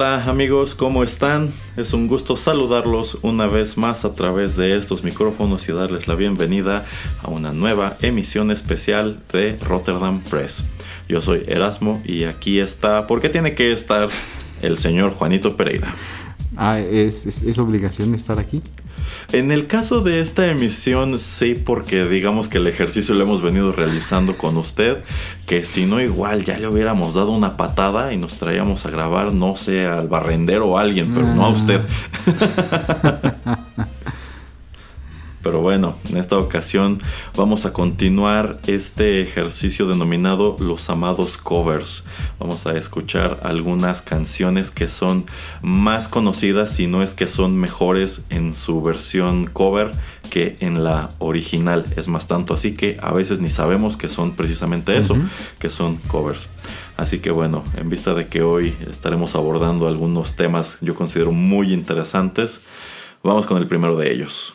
Hola amigos, ¿cómo están? Es un gusto saludarlos una vez más a través de estos micrófonos y darles la bienvenida a una nueva emisión especial de Rotterdam Press. Yo soy Erasmo y aquí está, ¿por qué tiene que estar el señor Juanito Pereira? Ah, ¿es, es obligación estar aquí? En el caso de esta emisión, sí, porque digamos que el ejercicio lo hemos venido realizando con usted, que si no igual ya le hubiéramos dado una patada y nos traíamos a grabar, no sé, al barrendero o a alguien, pero no a usted. Pero bueno, en esta ocasión vamos a continuar este ejercicio denominado Los Amados Covers. Vamos a escuchar algunas canciones que son más conocidas, si no es que son mejores en su versión cover que en la original. Es más tanto así que a veces ni sabemos que son precisamente eso, que son covers. Así que bueno, en vista de que hoy estaremos abordando algunos temas yo considero muy interesantes, vamos con el primero de ellos.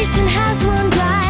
nation has one drive.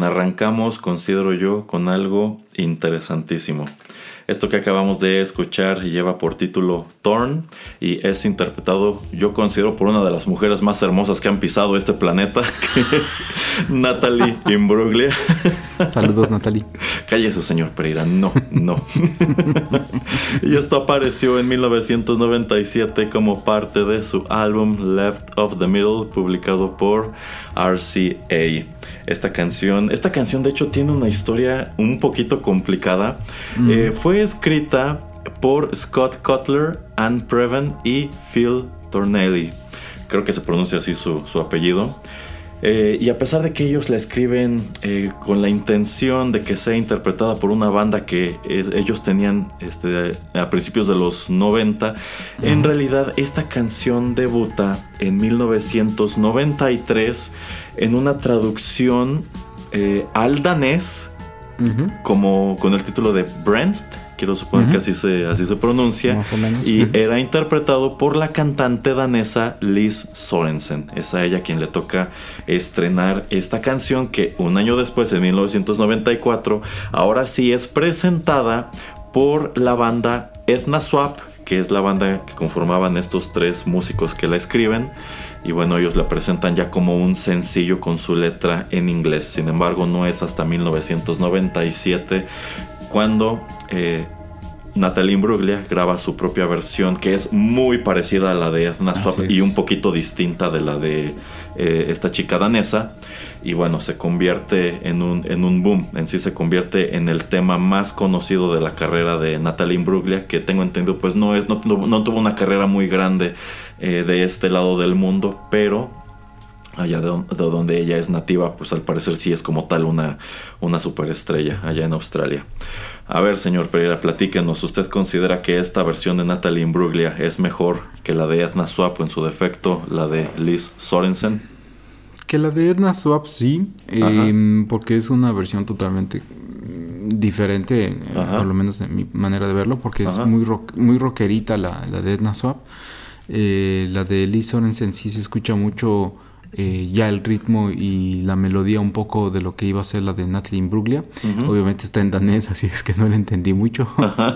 Bien, arrancamos, considero yo, con algo interesantísimo. Esto que acabamos de escuchar lleva por título Thorn y es interpretado, yo considero, por una de las mujeres más hermosas que han pisado este planeta, que es Natalie Imbruglia. Saludos, Natalie. Cállese, señor Pereira. No, no. y esto apareció en 1997 como parte de su álbum Left of the Middle, publicado por RCA esta canción. Esta canción de hecho tiene una historia un poquito complicada. Mm. Eh, fue escrita por Scott Cutler, Ann Preven y Phil Tornelli. Creo que se pronuncia así su, apellido. Eh, y a pesar de que ellos la escriben eh, con la intención de que sea interpretada por una banda que ellos tenían este, a principios de los 90, en realidad esta canción debuta en 1993 en una traducción eh, al danés, como con el título de Brent, quiero suponer que así se, así se pronuncia, y era interpretado por la cantante danesa Liz Sorensen. Es a ella quien le toca estrenar esta canción que un año después, en 1994, ahora sí es presentada por la banda Edna Swap, que es la banda que conformaban estos tres músicos que la escriben. Y bueno, ellos la presentan ya como un sencillo con su letra en inglés. Sin embargo, no es hasta 1997 cuando eh, Natalie Imbruglia graba su propia versión que es muy parecida a la de Edna Swap y un poquito distinta de la de eh, esta chica danesa. Y bueno se convierte en un, en un boom. En sí se convierte en el tema más conocido de la carrera de Natalie Imbruglia que tengo entendido pues no, es, no, no tuvo una carrera muy grande eh, de este lado del mundo pero allá de, donde ella es nativa, pues al parecer sí es como tal una, una superestrella allá en Australia. A ver, señor Pereira, platíquenos, ¿usted considera que esta versión de Natalie Imbruglia es mejor que la de Edna Swap o en su defecto la de Liz Sorensen? Que la de Edna Swap sí, em, porque es una versión totalmente diferente, por lo menos en mi manera de verlo, porque es muy, muy rockerita la, la de Edna Swap. Eh, la de Liz Sorensen sí se escucha mucho eh, ya el ritmo y la melodía un poco de lo que iba a ser la de Natalie Imbruglia. Obviamente está en danés, así es que no la entendí mucho,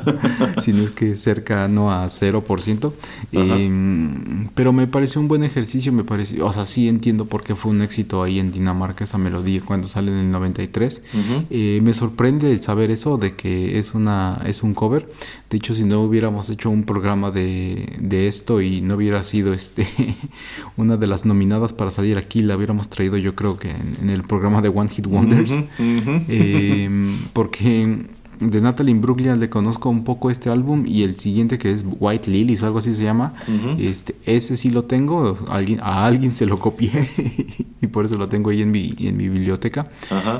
sino es que cerca no a 0%. Eh, pero me pareció un buen ejercicio, me pareció, o sea, sí entiendo por qué fue un éxito ahí en Dinamarca esa melodía cuando sale en el 93. Eh, me sorprende el saber eso, de que es, una, es un cover. De hecho, si no hubiéramos hecho un programa de, de esto y no hubiera sido este una de las nominadas para salir aquí la hubiéramos traído yo creo que en, el programa de One Hit Wonders. Eh, porque de Natalie Imbruglia le conozco un poco este álbum y el siguiente que es White Lilies o algo así se llama. este, ese sí lo tengo, alguien, a alguien se lo copié y por eso lo tengo ahí en mi, en mi biblioteca.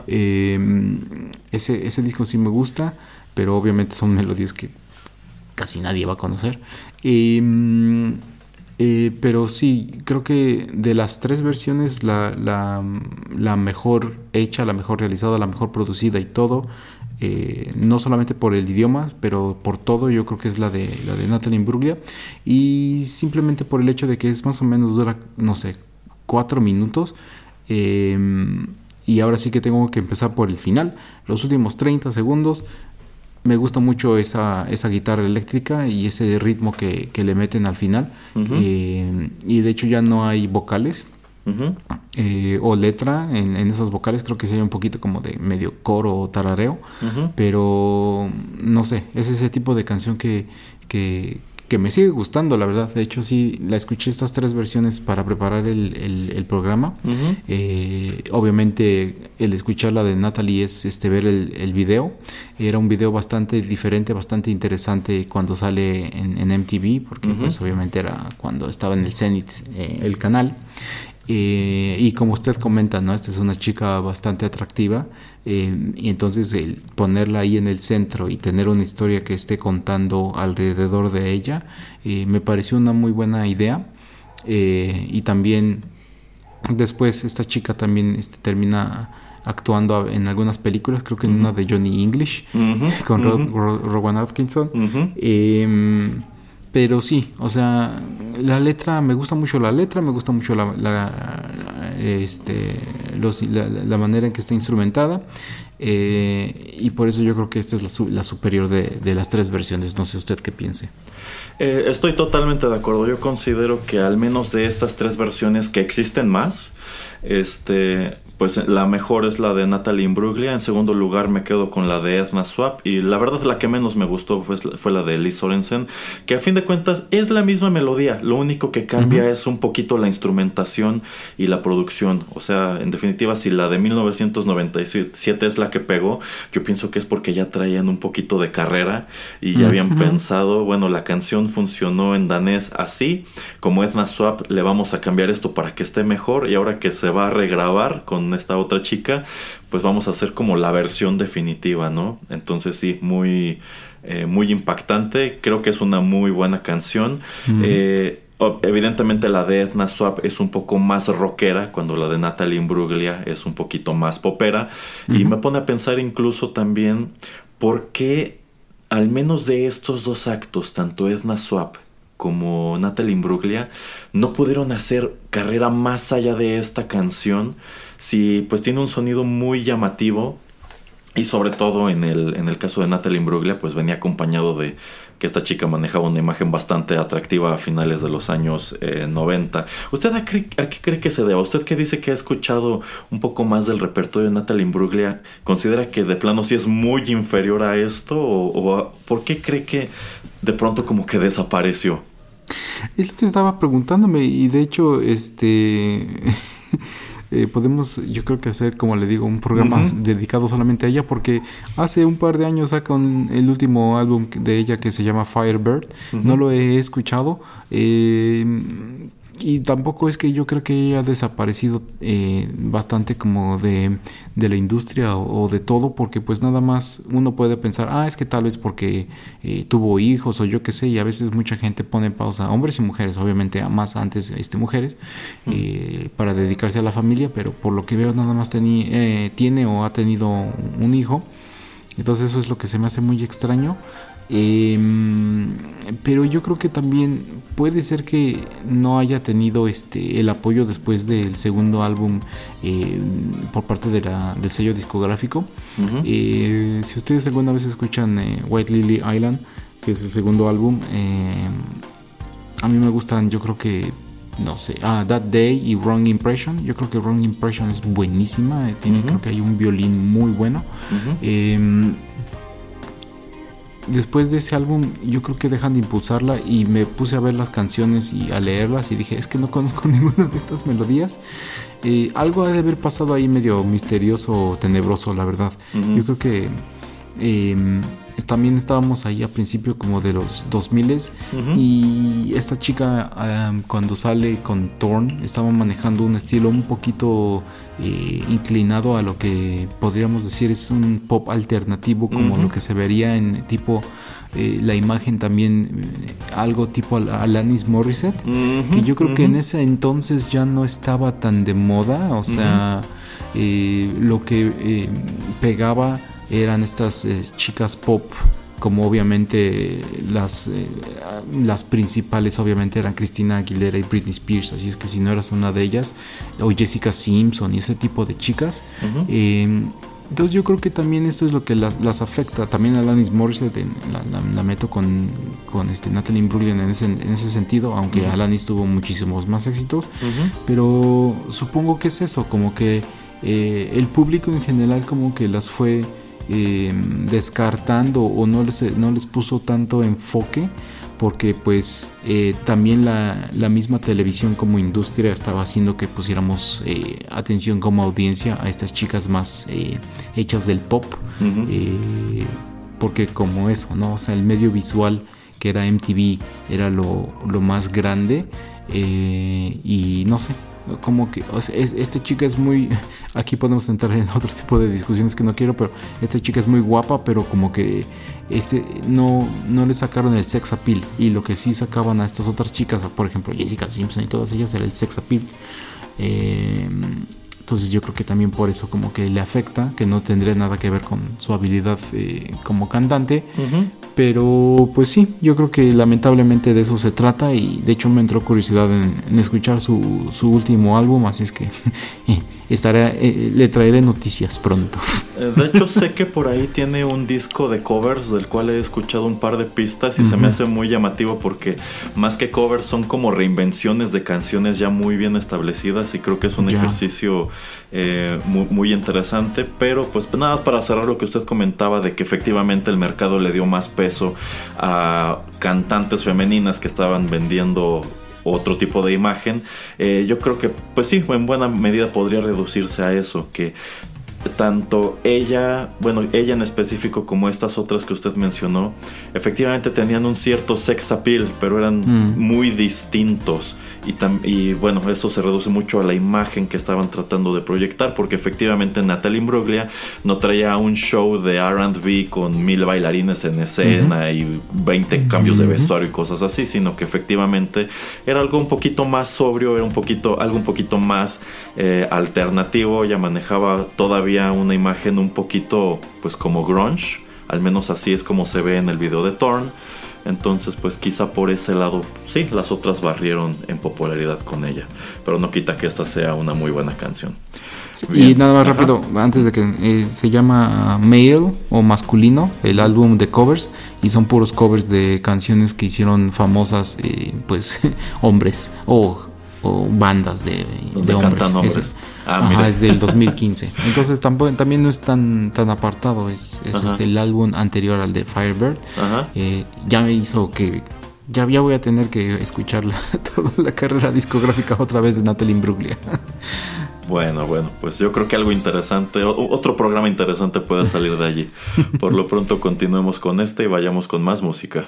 Eh, ese, ese disco sí me gusta, pero obviamente son melodías que casi nadie va a conocer. Eh, eh, pero sí, creo que de las tres versiones, la, la, mejor hecha, la mejor realizada, la mejor producida y todo, eh, no solamente por el idioma, pero por todo, yo creo que es la de, la de Natalie Imbruglia. Y simplemente por el hecho de que es más o menos dura, no sé, cuatro minutos. Em, y ahora sí que tengo que empezar por el final. Los últimos 30 segundos me gusta mucho esa, esa guitarra eléctrica y ese ritmo que, le meten al final. Eh, y de hecho ya no hay vocales eh, o letra en, esas vocales. Creo que se un poquito como de medio coro o tarareo. Pero no sé, es ese tipo de canción que, que, que me sigue gustando, la verdad. De hecho, sí, la escuché estas tres versiones para preparar el, programa. Eh, obviamente, el escuchar la de Natalie es este ver el, el, video. Era un video bastante diferente, bastante interesante cuando sale en, MTV, porque pues obviamente era cuando estaba en el Zenith eh, el canal. Eh, y como usted comenta, ¿no? Esta es una chica bastante atractiva eh, y entonces el ponerla ahí en el centro y tener una historia que esté contando alrededor de ella eh, me pareció una muy buena idea. Y también después esta chica también este, termina actuando en algunas películas, creo que en una de Johnny English con Rowan Atkinson. Pero sí, o sea, la letra, me gusta mucho la letra, me gusta mucho la, este, la, manera en que está instrumentada. Eh, y por eso yo creo que esta es la, superior de, las tres versiones. No sé usted qué piense. Eh, estoy totalmente de acuerdo. Yo considero que al menos de estas tres versiones que existen más, este, pues la mejor es la de Natalie Imbruglia. En segundo lugar me quedo con la de Edna Swap. Y la verdad la que menos me gustó fue, fue la de Liz Sorensen. Que a fin de cuentas es la misma melodía. Lo único que cambia es un poquito la instrumentación y la producción. O sea, en definitiva, si la de 1997 es la que pegó, yo pienso que es porque ya traían un poquito de carrera y ya habían pensado, bueno, la canción funcionó en danés así. Como Edna Swap, le vamos a cambiar esto para que esté mejor. Y ahora que se va a regrabar con esta otra chica, pues vamos a hacer como la versión definitiva, ¿no? Entonces sí, muy, eh, muy impactante. Creo que es una muy buena canción. Eh, evidentemente la de Edna Swap es un poco más rockera, cuando la de Natalie Imbruglia es un poquito más popera. Y me pone a pensar incluso también por qué al menos de estos dos actos, tanto Edna Swap como Natalie Imbruglia, no pudieron hacer carrera más allá de esta canción si pues tiene un sonido muy llamativo y sobre todo en el, en el caso de Natalie Imbruglia pues venía acompañado de que esta chica manejaba una imagen bastante atractiva a finales de los años 90. Eh, ¿Usted a, qué cree que se deba? ¿Usted que dice que ha escuchado un poco más del repertorio de Natalie Imbruglia, considera que de plano sí es muy inferior a esto o por qué cree que de pronto como que desapareció? Es lo que estaba preguntándome y de hecho este Eh, podemos, yo creo que hacer, como le digo, un programa dedicado solamente a ella, porque hace un par de años saca el último álbum de ella que se llama Firebird. No lo he escuchado. Eh, y tampoco es que yo creo que ella ha desaparecido eh, bastante como de, la industria o, de todo, porque pues nada más uno puede pensar, ah, es que tal vez porque eh, tuvo hijos o yo qué sé, y a veces mucha gente pone en pausa, hombres y mujeres, obviamente más antes este, mujeres, eh, para dedicarse a la familia, pero por lo que veo nada más tiene o ha tenido un hijo, entonces eso es lo que se me hace muy extraño. Em, pero yo creo que también puede ser que no haya tenido este el apoyo después del segundo álbum em, por parte de la, del sello discográfico. Eh, si ustedes alguna vez escuchan eh, White Lily Island, que es el segundo álbum, em, a mí me gustan, yo creo que no sé, ah, That Day y Wrong Impression. Yo creo que Wrong Impression es buenísima. Eh, tiene, creo que hay un violín muy bueno después de ese álbum yo creo que dejan de impulsarla y me puse a ver las canciones y a leerlas y dije, es que no conozco ninguna de estas melodías. Eh, algo ha de haber pasado ahí medio misterioso o tenebroso, la verdad. Yo creo que em, también estábamos ahí a principio como de los 2000 y esta chica cuando sale con Thorn estaba manejando un estilo un poquito eh, inclinado a lo que podríamos decir es un pop alternativo como lo que se vería en tipo eh, la imagen también eh, algo tipo Alanis Morissette que yo creo que en ese entonces ya no estaba tan de moda o sea lo que pegaba eran estas eh, chicas pop como obviamente las, eh, las principales obviamente eran Cristina Aguilera y Britney Spears, así es que si no eras una de ellas, o Jessica Simpson y ese tipo de chicas, em, entonces yo creo que también esto es lo que las, afecta, también a Alanis Morissette la, meto con, con este Natalie Imbruglia en ese, en ese sentido, aunque Alanis tuvo muchísimos más éxitos, pero supongo que es eso, como que eh, el público en general como que las fue Em, descartando o no les, no les puso tanto enfoque porque pues eh, también la, misma televisión como industria estaba haciendo que pusiéramos eh, atención como audiencia a estas chicas más eh, hechas del pop porque como eso no o sea el medio visual que era MTV era lo, lo más grande y no sé como que o sea, esta chica es muy aquí podemos entrar en otro tipo de discusiones que no quiero pero esta chica es muy guapa pero como que este no no le sacaron el sex appeal. Y lo que sí sacaban a estas otras chicas por ejemplo Jessica Simpson y todas ellas era el sex appeal. Eh, entonces yo creo que también por eso como que le afecta, que no tendría nada que ver con su habilidad eh, como cantante. Pero pues sí, yo creo que lamentablemente de eso se trata y de hecho me entró curiosidad en, escuchar su, su, último álbum, así es que estaré, eh, le traeré noticias pronto. Eh, de hecho, sé que por ahí tiene un disco de covers del cual he escuchado un par de pistas y se me hace muy llamativo porque más que covers son como reinvenciones de canciones ya muy bien establecidas y creo que es un ejercicio eh, muy, interesante. Pero pues nada, para cerrar lo que usted comentaba de que efectivamente el mercado le dio más peso a cantantes femeninas que estaban vendiendo otro tipo de imagen, eh, yo creo que pues sí, en buena medida podría reducirse a eso, que tanto ella, bueno, ella en específico como estas otras que usted mencionó, efectivamente tenían un cierto sex appeal, pero eran mm. muy distintos. Y, y, bueno, eso se reduce mucho a la imagen que estaban tratando de proyectar, porque efectivamente Natalie Imbruglia no traía un show de RB con mil bailarines en escena y 20 cambios de vestuario y cosas así, sino que efectivamente era algo un poquito más sobrio, era un poquito, algo un poquito más eh, alternativo, ya manejaba todavía una imagen un poquito pues como grunge, al menos así es como se ve en el video de Torn. Entonces, pues quizá por ese lado, sí, las otras barrieron en popularidad con ella. Pero no quita que esta sea una muy buena canción. y nada más rápido, antes de que eh, se llama Male o Masculino, el álbum de covers, y son puros covers de canciones que hicieron famosas, eh, pues, hombres o, bandas de, de hombres. Ah, es del 2015. Entonces también no es tan, tan apartado, es, este, el álbum anterior al de Firebird. Eh, ya me hizo que ya, ya voy a tener que escuchar toda la carrera discográfica otra vez de Natalie Imbruglia. Bueno, bueno, pues yo creo que algo interesante, otro programa interesante puede salir de allí. Por lo pronto continuemos con este y vayamos con más música.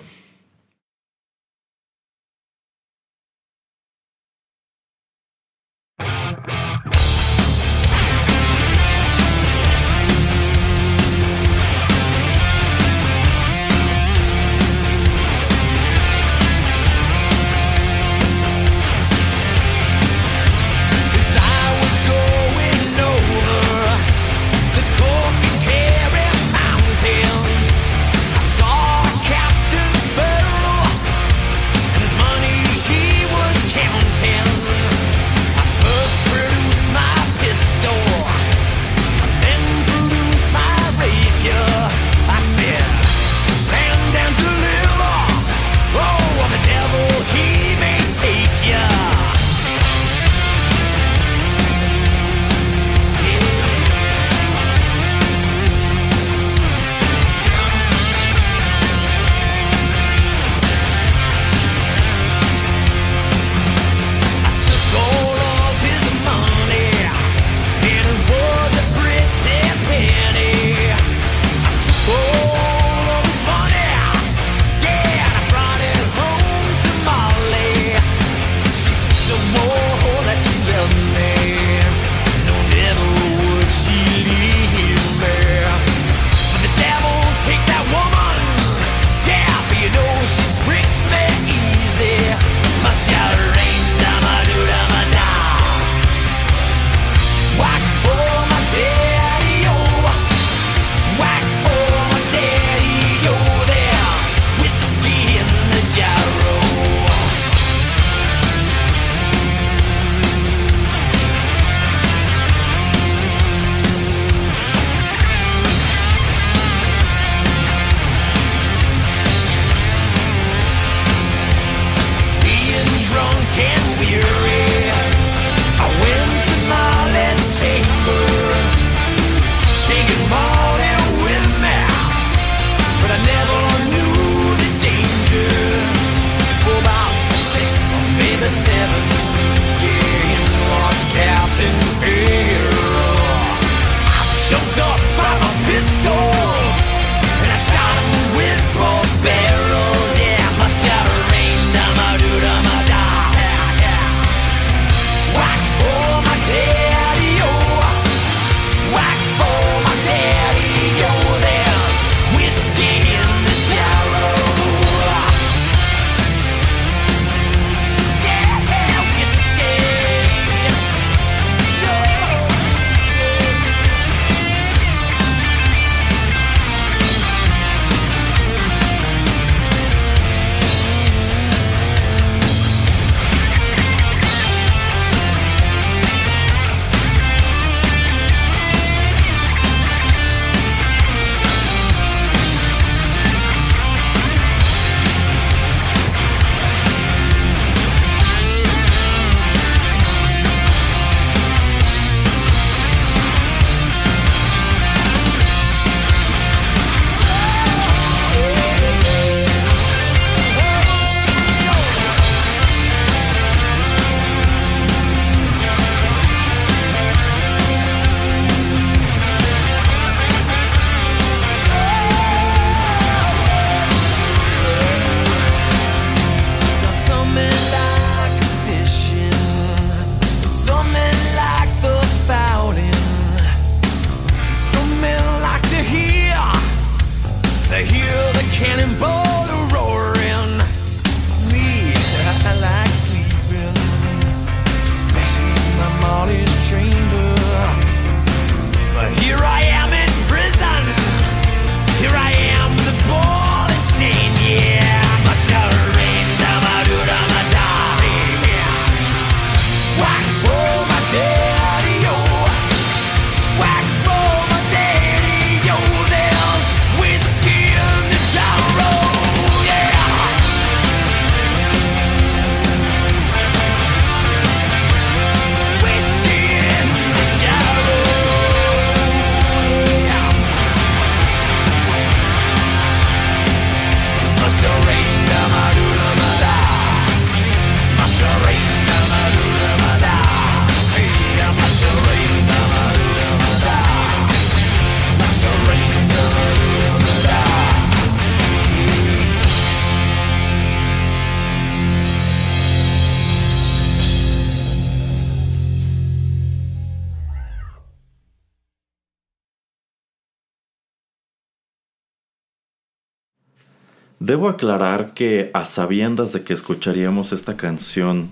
Debo aclarar que a sabiendas de que escucharíamos esta canción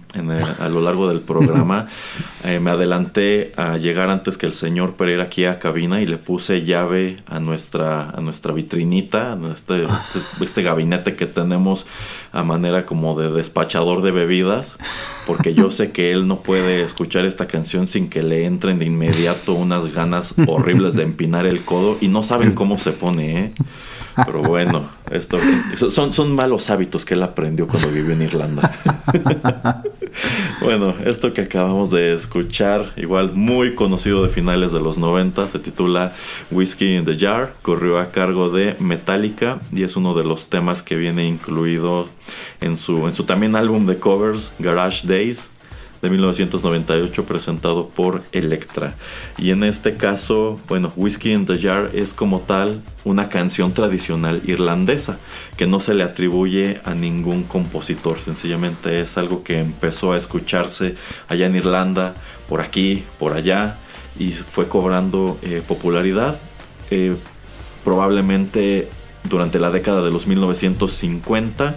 a lo largo del programa, eh, me adelanté a llegar antes que el señor Pereira aquí a cabina y le puse llave a nuestra, a nuestra vitrinita, a este, este, este, gabinete que tenemos a manera como de despachador de bebidas, porque yo sé que él no puede escuchar esta canción sin que le entren de inmediato unas ganas horribles de empinar el codo y no saben cómo se pone, ¿eh? Pero bueno, esto son, son malos hábitos que él aprendió cuando vivió en Irlanda. bueno, esto que acabamos de escuchar, igual muy conocido de finales de los 90, se titula Whiskey in the Jar, corrió a cargo de Metallica y es uno de los temas que viene incluido en su, en su también álbum de covers, Garage Days, de 1998 presentado por Electra. Y en este caso, bueno, Whiskey in the Jar es como tal una canción tradicional irlandesa que no se le atribuye a ningún compositor, sencillamente es algo que empezó a escucharse allá en Irlanda, por aquí, por allá, y fue cobrando eh, popularidad. Eh, probablemente durante la década de los 1950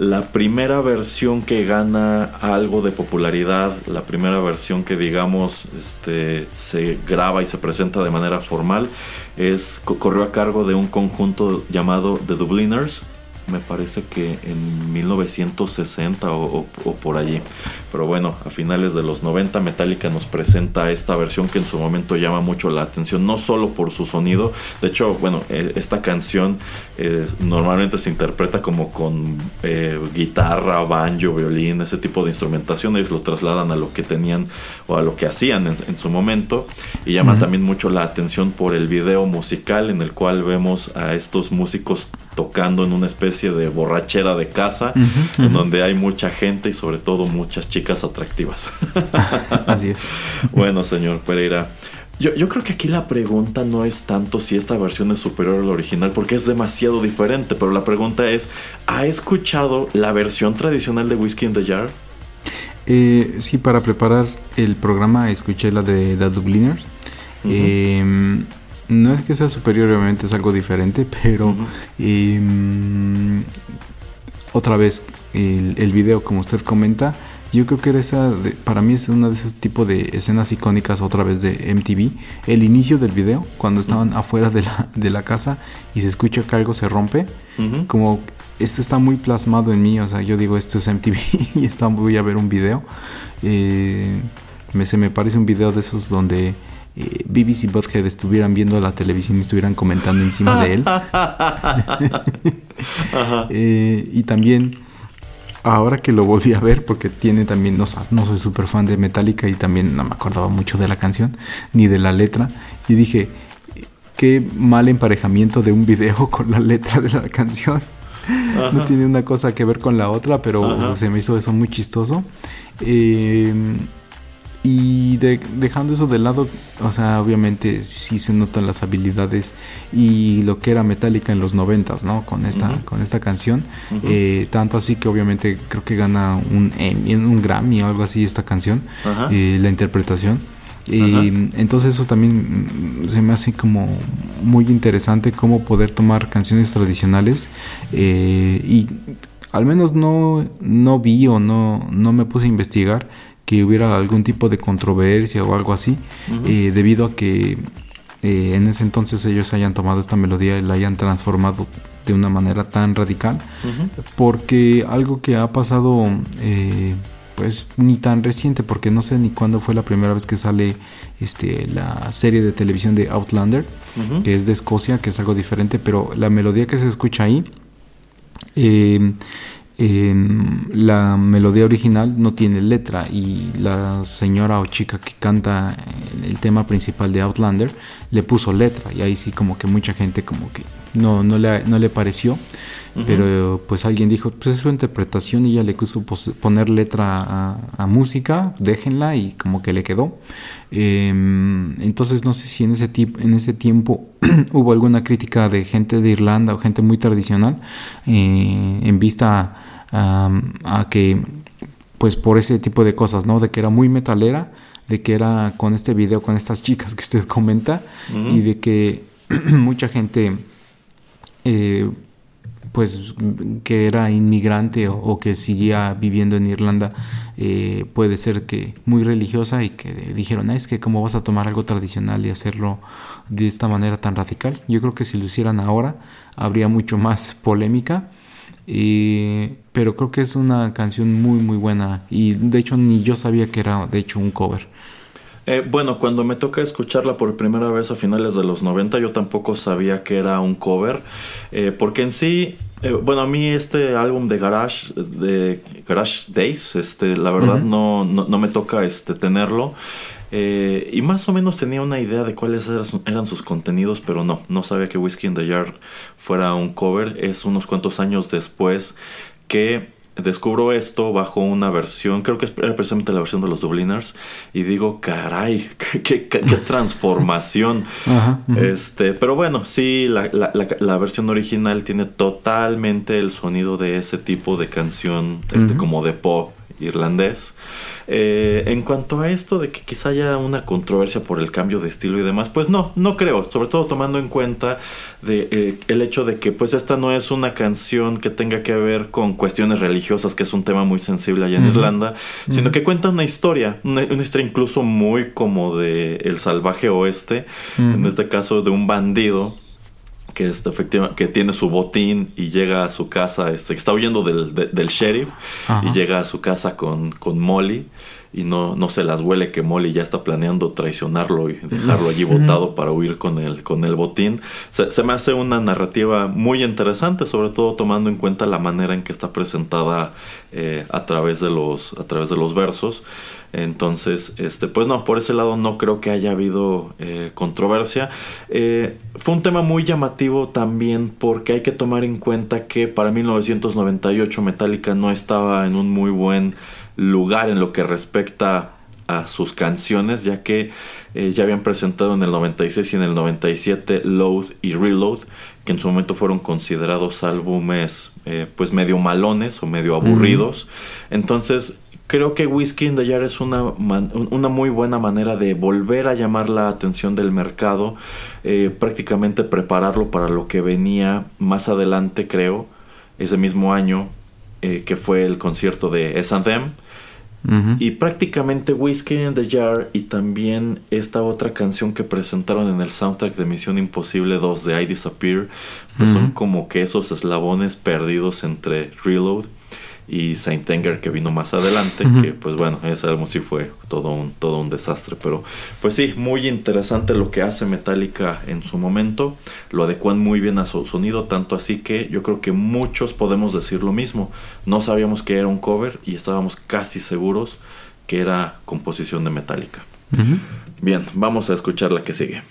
la primera versión que gana algo de popularidad, la primera versión que digamos este, se graba y se presenta de manera formal, es corrió a cargo de un conjunto llamado The Dubliners, me parece que en 1960 o, por allí. Pero bueno, a finales de los 90 Metallica nos presenta esta versión que en su momento llama mucho la atención, no solo por su sonido, de hecho, bueno, e, esta canción eh, normalmente se interpreta como con eh, guitarra, banjo, violín, ese tipo de instrumentación, ellos lo trasladan a lo que tenían o a lo que hacían en, su momento y llama también mucho la atención por el video musical en el cual vemos a estos músicos tocando en una especie de borrachera de casa, en donde hay mucha gente y sobre todo muchas chicas atractivas. Así es. bueno, señor Pereira. Yo, yo, creo que aquí la pregunta no es tanto si esta versión es superior a la original, porque es demasiado diferente, pero la pregunta es, ¿ha escuchado la versión tradicional de Whiskey in the Jar? Eh, sí, para preparar el programa escuché la de The Dubliners. No es que sea superior, obviamente es algo diferente, pero em, otra vez el, video, como usted comenta, yo creo que era esa, para mí es una de esos tipos de escenas icónicas otra vez de MTV. El inicio del video, cuando estaban afuera de la, de la casa y se escucha que algo se rompe, como esto está muy plasmado en mí, o sea, yo digo esto es MTV y está, voy a ver un video. Eh, me, se me parece un video de esos donde eh, BBC Bothead estuvieran viendo la televisión y estuvieran comentando encima de él. Eh, y también, ahora que lo volví a ver, porque tiene también, no, no soy súper fan de Metallica y también no me acordaba mucho de la canción ni de la letra, y dije, qué mal emparejamiento de un video con la letra de la canción. No tiene una cosa que ver con la otra, pero se me hizo eso muy chistoso. Eh, y dejando eso de lado, o sea, obviamente sí se notan las habilidades y lo que era Metallica en los noventas, ¿no? Con esta, con esta canción. Eh, tanto así que obviamente creo que gana un, un Grammy o algo así esta canción, eh, la interpretación. Y entonces eso también se me hace como muy interesante cómo poder tomar canciones tradicionales eh, y al menos no, no vi o no, no me puse a investigar que hubiera algún tipo de controversia o algo así, eh, debido a que eh, en ese entonces ellos hayan tomado esta melodía y la hayan transformado de una manera tan radical, porque algo que ha pasado, eh, pues ni tan reciente, porque no sé ni cuándo fue la primera vez que sale este, la serie de televisión de Outlander, que es de Escocia, que es algo diferente, pero la melodía que se escucha ahí, la melodía original no tiene letra y la señora o chica que canta el tema principal de Outlander le puso letra y ahí sí como que mucha gente como que no, no, le, no le pareció pero pues alguien dijo pues es su interpretación y ya le quiso poner letra a, música déjenla y como que le quedó. Em, entonces no sé si en ese, en ese tiempo hubo alguna crítica de gente de Irlanda o gente muy tradicional eh, en vista a que, pues por ese tipo de cosas, ¿no? De que era muy metalera, de que era con este video, con estas chicas que usted comenta, y de que mucha gente, eh, pues que era inmigrante o, que seguía viviendo en Irlanda, eh, puede ser que muy religiosa y que dijeron, es que cómo vas a tomar algo tradicional y hacerlo de esta manera tan radical. Yo creo que si lo hicieran ahora habría mucho más polémica. pero creo que es una canción muy muy buena y de hecho ni yo sabía que era de hecho un cover. Eh, bueno, cuando me toca escucharla por primera vez a finales de los 90, yo tampoco sabía que era un cover, eh, porque en sí, eh, bueno, a mí este álbum de Garage, de Garage Days, este, la verdad no, no, me toca este, tenerlo. y más o menos tenía una idea de cuáles eran sus contenidos, pero no, no sabía que Whiskey in the Jar fuera un cover. Es unos cuantos años después que descubro esto bajo una versión, creo que era precisamente la versión de los Dubliners, y digo, caray, qué, transformación. Este, pero bueno, sí, la, versión original tiene totalmente el sonido de ese tipo de canción, este, como de pop irlandés. Eh, en cuanto a esto de que quizá haya una controversia por el cambio de estilo y demás, pues no, no creo, sobre todo tomando en cuenta de, eh, el hecho de que pues esta no es una canción que tenga que ver con cuestiones religiosas, que es un tema muy sensible allá en Irlanda, sino que cuenta una historia, una, historia incluso muy como de el salvaje oeste, en este caso de un bandido que, este, que tiene su botín y llega a su casa, este, está huyendo del, del sheriff y llega a su casa con, con Molly y no, no se las huele que Molly ya está planeando traicionarlo y dejarlo allí botado para huir con el, con el botín. Se, me hace una narrativa muy interesante, sobre todo tomando en cuenta la manera en que está presentada eh, a, través de los, a través de los versos. Entonces, este, pues no, por ese lado no creo que haya habido eh, controversia. Eh, fue un tema muy llamativo también porque hay que tomar en cuenta que para 1998 Metallica no estaba en un muy buen lugar en lo que respecta a sus canciones, ya que eh, ya habían presentado en el 96 y en el 97 Load y Reload, que en su momento fueron considerados álbumes pues medio malones o medio aburridos. Entonces creo que Whiskey in the Jar es una, una muy buena manera de volver a llamar la atención del mercado, eh, prácticamente prepararlo para lo que venía más adelante, creo, ese mismo año, eh, que fue el concierto de S&M. Y prácticamente Whiskey in the Jar y también esta otra canción que presentaron en el soundtrack de Misión Imposible 2 de I Disappear, pues son como que esos eslabones perdidos entre Reload y Saint Anger que vino más adelante, que pues bueno, ese álbum sí fue todo un, todo un desastre, pero pues sí, muy interesante lo que hace Metallica en su momento, lo adecuan muy bien a su sonido, tanto así que yo creo que muchos podemos decir lo mismo, no sabíamos que era un cover y estábamos casi seguros que era composición de Metallica. Bien, vamos a escuchar la que sigue.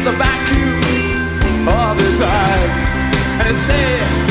the vacuum of his eyes and say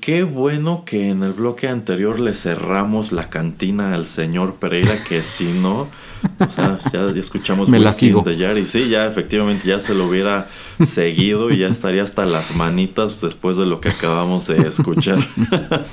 qué bueno que en el bloque anterior le cerramos la cantina al señor Pereira, que si no, o sea, ya, escuchamos Me la sigo. de Yari. Sí, ya efectivamente ya se lo hubiera seguido y ya estaría hasta las manitas después de lo que acabamos de escuchar.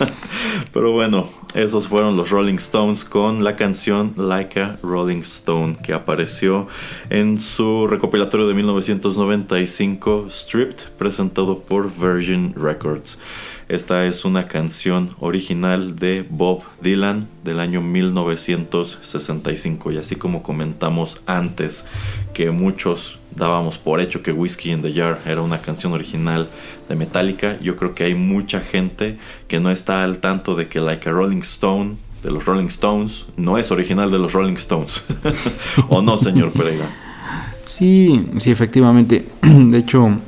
Pero bueno, esos fueron los Rolling Stones con la canción Like a Rolling Stone que apareció en su recopilatorio de 1995 Stripped presentado por Virgin Records. Esta es una canción original de Bob Dylan del año 1965 y así como comentamos antes que muchos dábamos por hecho que Whiskey in the Jar era una canción original de Metallica, yo creo que hay mucha gente que no está al tanto de que Like a Rolling Stone de los Rolling Stones no es original de los Rolling Stones. ¿O no, señor Pereira? Sí, sí, efectivamente. De hecho,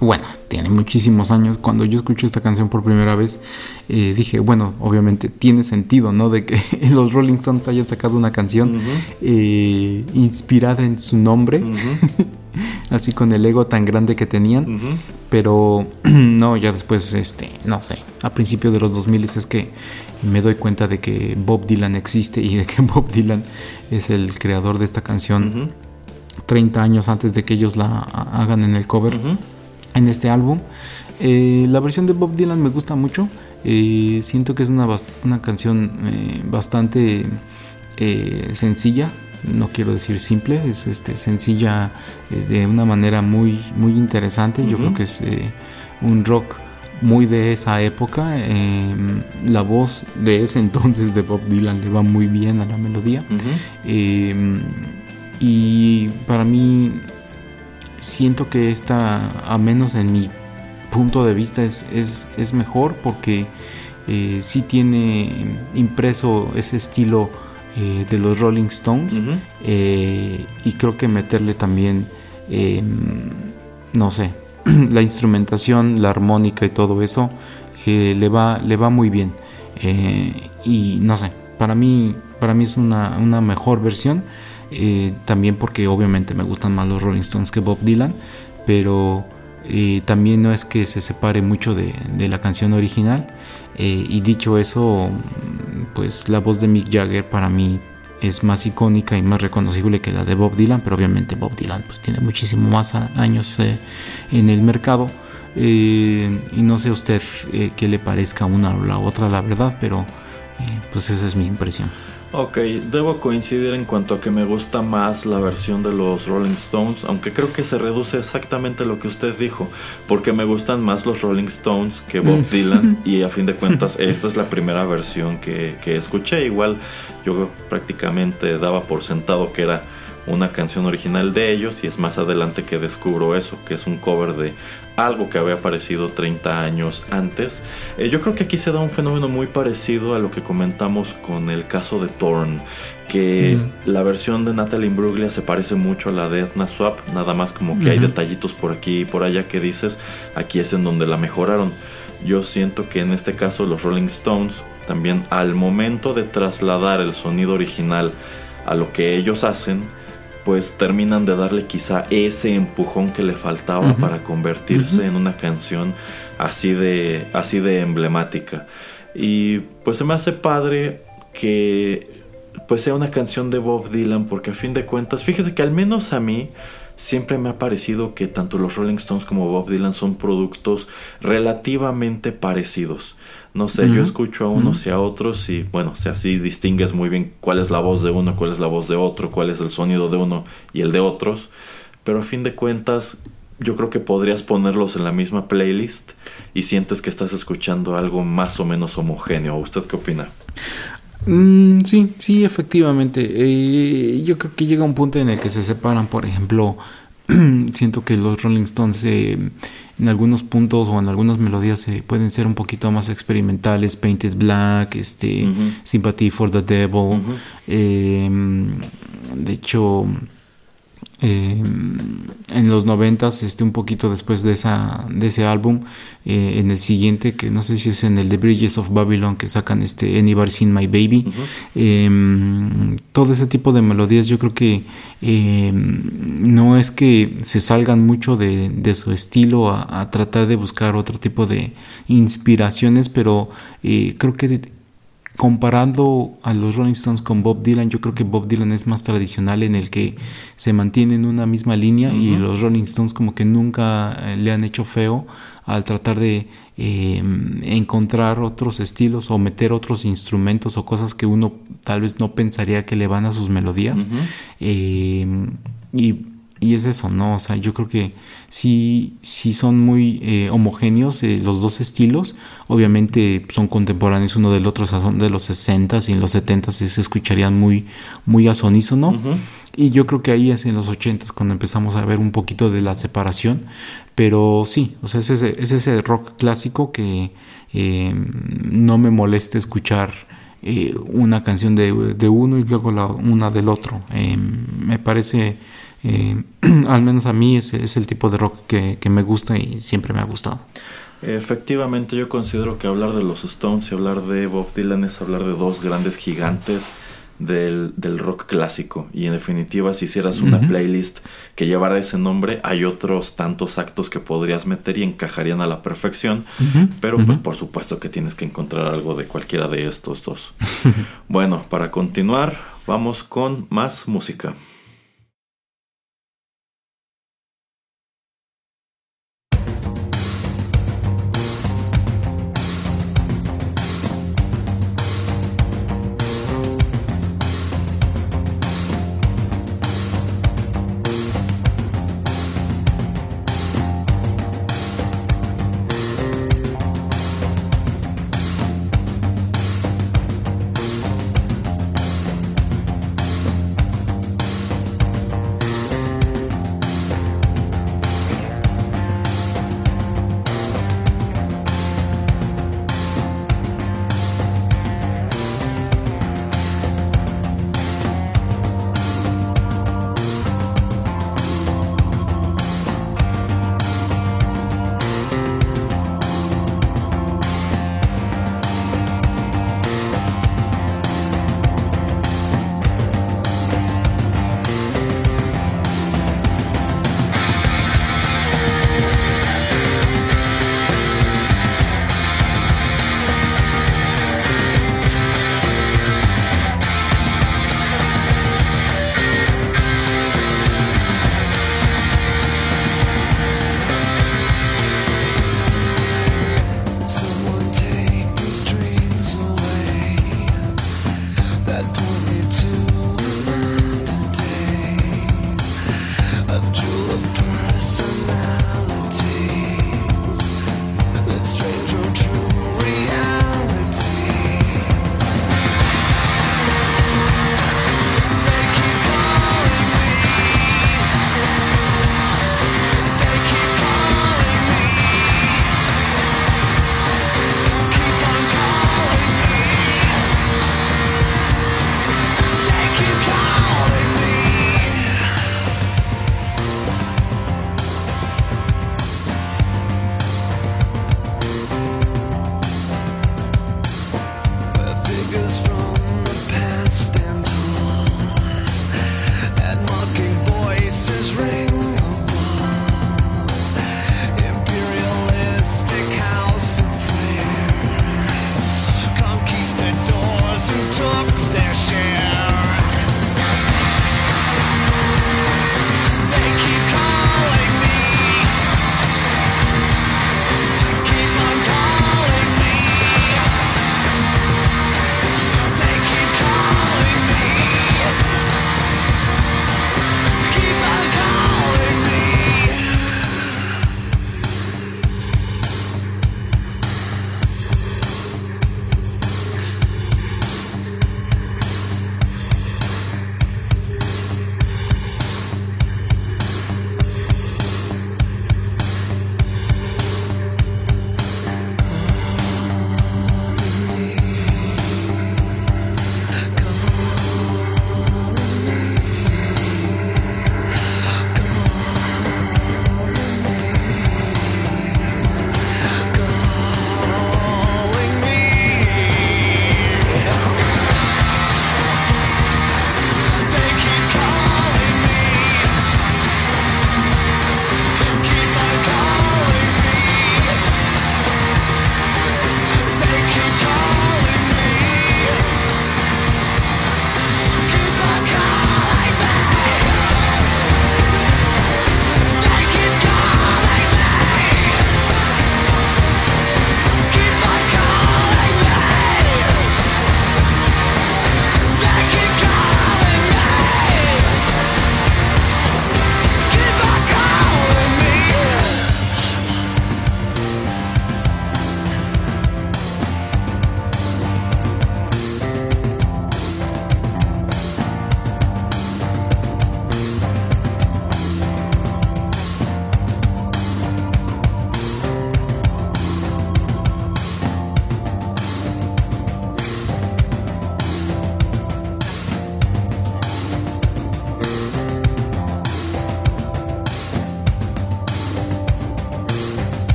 bueno, tiene muchísimos años. Cuando yo escuché esta canción por primera vez, eh, dije, bueno, obviamente tiene sentido, ¿no? De que los Rolling Stones hayan sacado una canción eh, inspirada en su nombre, así con el ego tan grande que tenían. Pero no, ya después, este, no sé, a principios de los 2000 es que me doy cuenta de que Bob Dylan existe y de que Bob Dylan es el creador de esta canción. 30 años antes de que ellos la hagan en el cover en este álbum. Eh, la versión de Bob Dylan me gusta mucho. Eh, siento que es una, una canción eh, bastante sencilla. No quiero decir simple, es este, sencilla de una manera muy, muy interesante. Yo creo que es un rock muy de esa época. Em, la voz de ese entonces de Bob Dylan le va muy bien a la melodía. Em, y para mí siento que esta, a menos en mi punto de vista, es, es, mejor porque eh, sí tiene impreso ese estilo eh, de los Rolling Stones eh, y creo que meterle también, em, no sé, la instrumentación, la armónica y todo eso le, va, le va muy bien. y no sé, para mí, para mí es una, una mejor versión. Eh, también porque obviamente me gustan más los Rolling Stones que Bob Dylan, pero eh, también no es que se separe mucho de, la canción original. Eh, y dicho eso, pues la voz de Mick Jagger para mí es más icónica y más reconocible que la de Bob Dylan, pero obviamente Bob Dylan pues tiene muchísimo más años en el mercado. Y no sé a usted qué le parezca una o la otra, la verdad, pero pues esa es mi impresión. Ok, debo coincidir en cuanto a que me gusta más la versión de los Rolling Stones, aunque creo que se reduce exactamente lo que usted dijo, porque me gustan más los Rolling Stones que Bob mm. Dylan y a fin de cuentas esta es la primera versión que, que escuché, igual yo prácticamente daba por sentado que era una canción original de ellos y es más adelante que descubro eso, que es un cover de algo que había aparecido 30 años antes. Eh, yo creo que aquí se da un fenómeno muy parecido a lo que comentamos con el caso de Thorn, que la versión de Natalie Imbruglia se parece mucho a la de Ethna Swap, nada más como que hay detallitos por aquí y por allá que dices, aquí es en donde la mejoraron. Yo siento que en este caso los Rolling Stones también al momento de trasladar el sonido original a lo que ellos hacen, pues terminan de darle quizá ese empujón que le faltaba para convertirse en una canción así de, así de emblemática. Y pues se me hace padre que pues sea una canción de Bob Dylan porque a fin de cuentas, fíjese que al menos a mí siempre me ha parecido que tanto los Rolling Stones como Bob Dylan son productos relativamente parecidos. No sé, yo escucho a unos y a otros y bueno, o así distingues muy bien cuál es la voz de uno, cuál es la voz de otro, cuál es el sonido de uno y el de otros. Pero a fin de cuentas, yo creo que podrías ponerlos en la misma playlist y sientes que estás escuchando algo más o menos homogéneo. ¿Usted qué opina? Mm, sí, sí, efectivamente. Eh, yo creo que llega un punto en el que se separan, por ejemplo, siento que los Rolling Stones eh, en algunos puntos o en algunas melodías eh, pueden ser un poquito más experimentales, Painted Black, este, Sympathy for the Devil. Em, de hecho, eh, en los noventas, este, un poquito después de, esa, de ese álbum, eh, en el siguiente, que no sé si es en el The Bridges of Babylon, que sacan este Anybody Seen My Baby, em, todo ese tipo de melodías yo creo que em, no es que se salgan mucho de, su estilo a, a, tratar de buscar otro tipo de inspiraciones, pero eh, creo que comparando a los Rolling Stones con Bob Dylan, yo creo que Bob Dylan es más tradicional en el que se mantiene en una misma línea y los Rolling Stones como que nunca eh, le han hecho feo al tratar de em, encontrar otros estilos o meter otros instrumentos o cosas que uno tal vez no pensaría que le van a sus melodías. Em, y y es eso, ¿no? O sea, yo creo que sí, sí son muy eh, homogéneos eh, los dos estilos. Obviamente son contemporáneos uno del otro, o sea, son de los 60 y en los 70 se escucharían muy, muy a sonísono. Y yo creo que ahí es en los 80 cuando empezamos a ver un poquito de la separación. Pero sí, o sea, es ese, es ese rock clásico que eh, no me molesta escuchar una canción de, de, uno y luego la, una del otro. me parece eh, al menos a mí ese es el tipo de rock que, me gusta y siempre me ha gustado. Efectivamente, yo considero que hablar de los Stones y hablar de Bob Dylan es hablar de dos grandes gigantes del, rock clásico. Y en definitiva, si hicieras una playlist que llevara ese nombre, hay otros tantos actos que podrías meter y encajarían a la perfección. Pero pues por supuesto que tienes que encontrar algo de cualquiera de estos dos. bueno, para continuar, vamos con más música.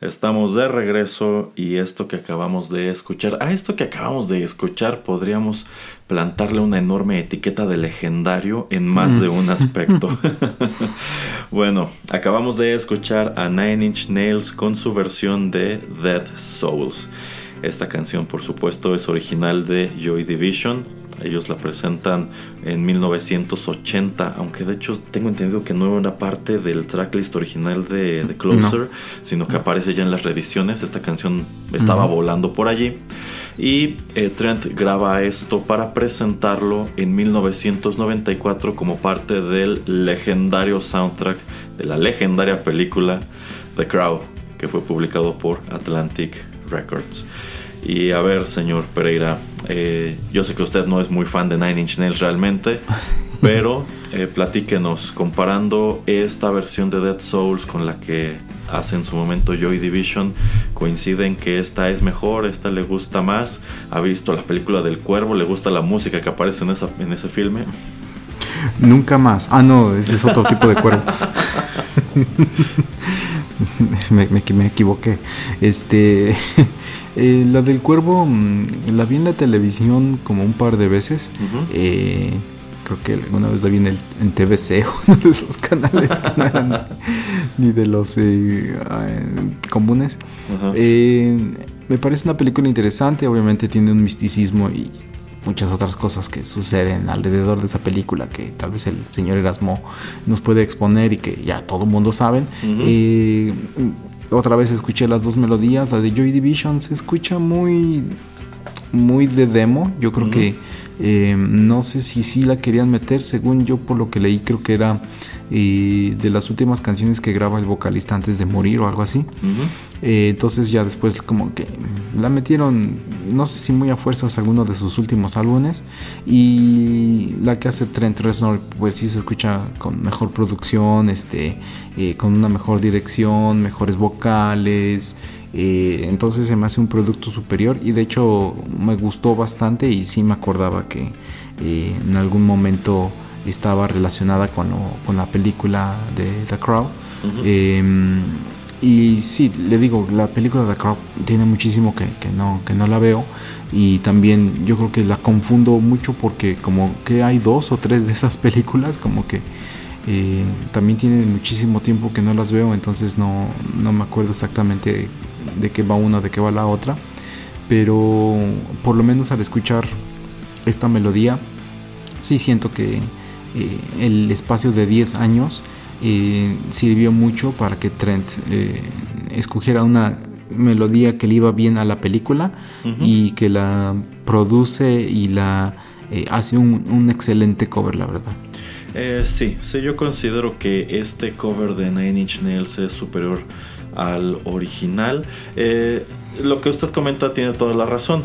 Estamos de regreso y esto que acabamos de escuchar, a esto que acabamos de escuchar podríamos plantarle una enorme etiqueta de legendario en más de un aspecto. bueno, acabamos de escuchar a Nine Inch Nails con su versión de Dead Souls. Esta canción por supuesto es original de Joy Division, ellos la presentan en 1980, aunque de hecho tengo entendido que no era parte del tracklist original de, Closer, sino que aparece ya en las reediciones. Esta canción estaba volando por allí. Y eh, Trent graba esto para presentarlo en 1994 como parte del legendario soundtrack de la legendaria película The Crow, que fue publicado por Atlantic Records. Y a ver, señor Pereira, eh, yo sé que usted no es muy fan de Nine Inch Nails realmente, pero eh, platíquenos, comparando esta versión de Dead Souls con la que hace en su momento Joy Division, coinciden que esta es mejor, esta le gusta más, ha visto la película del cuervo, le gusta la música que aparece en, esa, en ese filme. Nunca más. Ah, no, ese es otro tipo de cuervo. me, me, equivoqué. Este. Eh, la del cuervo mm, la vi en la televisión como un par de veces. eh, creo que alguna vez la vi en, el, en TVC, uno de esos canales que no eran ni de los eh, comunes. Eh, me parece una película interesante, obviamente tiene un misticismo y muchas otras cosas que suceden alrededor de esa película que tal vez el señor Erasmo nos puede exponer y que ya todo el mundo sabe otra vez escuché las dos melodías. La de Joy Division se escucha muy, muy de demo. Yo creo que eh, no sé si sí la querían meter. Según yo, por lo que leí, creo que era eh, de las últimas canciones que graba el vocalista antes de morir o algo así. Eh, entonces ya después como que la metieron, no sé si muy a fuerzas alguno de sus últimos álbumes. Y la que hace Trent Reznor pues sí se escucha con mejor producción, este, eh, con una mejor dirección, mejores vocales. Eh, entonces se me hace un producto superior y de hecho me gustó bastante y sí me acordaba que en algún momento estaba relacionada con, con la película de The Crow. Y sí, le digo, la película de Crow tiene muchísimo que, no, que no la veo. Y también yo creo que la confundo mucho porque como que hay dos o tres de esas películas, como que eh, también tienen muchísimo tiempo que no las veo, entonces no, no me acuerdo exactamente de, qué va una, de qué va la otra. Pero por lo menos al escuchar esta melodía, sí siento que eh, el espacio de 10 años sirvió mucho para que Trent eh, escogiera una melodía que le iba bien a la película y que la produce y la eh, hace un, excelente cover, la verdad. Eh, sí, sí, yo considero que este cover de Nine Inch Nails es superior al original. Lo que usted comenta tiene toda la razón.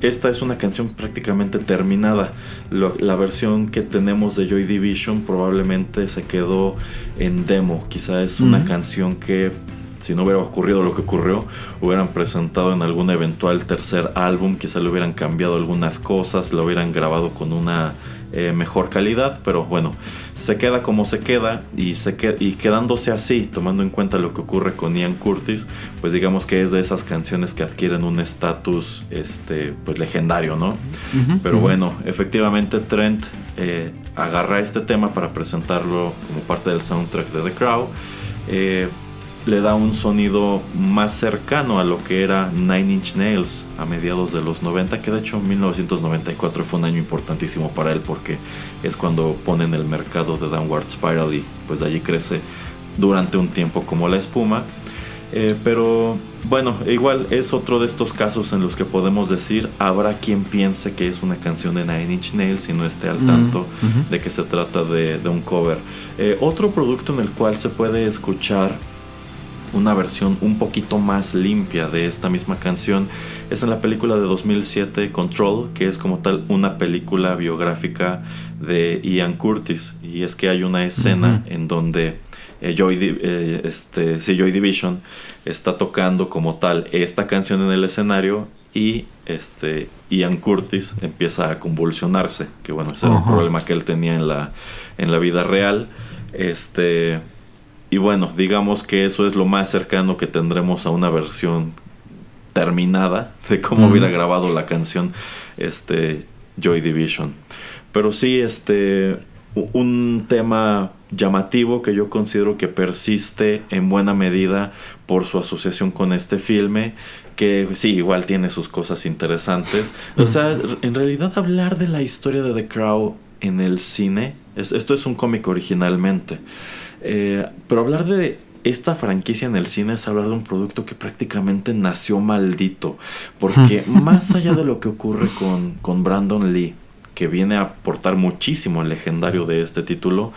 Esta es una canción prácticamente terminada. la versión que tenemos de Joy Division probablemente se quedó en demo. Quizá es una canción que si no hubiera ocurrido lo que ocurrió, hubieran presentado en algún eventual tercer álbum, quizá le hubieran cambiado algunas cosas, lo hubieran grabado con una eh, mejor calidad, pero bueno, se queda como se queda y, se y quedándose así, tomando en cuenta lo que ocurre con Ian Curtis, pues digamos que es de esas canciones que adquieren un estatus este, pues legendario, ¿no? pero bueno, efectivamente Trent eh, agarra este tema para presentarlo como parte del soundtrack de The Crow. Eh, le da un sonido más cercano a lo que era Nine Inch Nails a mediados de los 90, que de hecho 1994 fue un año importantísimo para él porque es cuando ponen el mercado de Downward Spiral y pues de allí crece durante un tiempo como la espuma. Eh, pero bueno, igual es otro de estos casos en los que podemos decir, habrá quien piense que es una canción de Nine Inch Nails y no esté al tanto de que se trata de, un cover. Eh, otro producto en el cual se puede escuchar una versión un poquito más limpia de esta misma canción es en la película de 2007 Control, que es como tal una película biográfica de Ian Curtis. Y es que hay una escena en donde eh, Joy, eh, este, Joy Division está tocando como tal esta canción en el escenario y este Ian Curtis empieza a convulsionarse, que bueno, ese era un problema que él tenía en la, en la vida real. Este y bueno, digamos que eso es lo más cercano que tendremos a una versión terminada de cómo hubiera grabado la canción este Joy Division. Pero sí, este un tema llamativo que yo considero que persiste en buena medida por su asociación con este filme que sí, igual tiene sus cosas interesantes. O sea, en realidad hablar de la historia de The Crow en el cine, esto es un cómic originalmente, eh, pero hablar de esta franquicia en el cine es hablar de un producto que prácticamente nació maldito, porque más allá de lo que ocurre con, con Brandon Lee, que viene a aportar muchísimo al legendario de este título,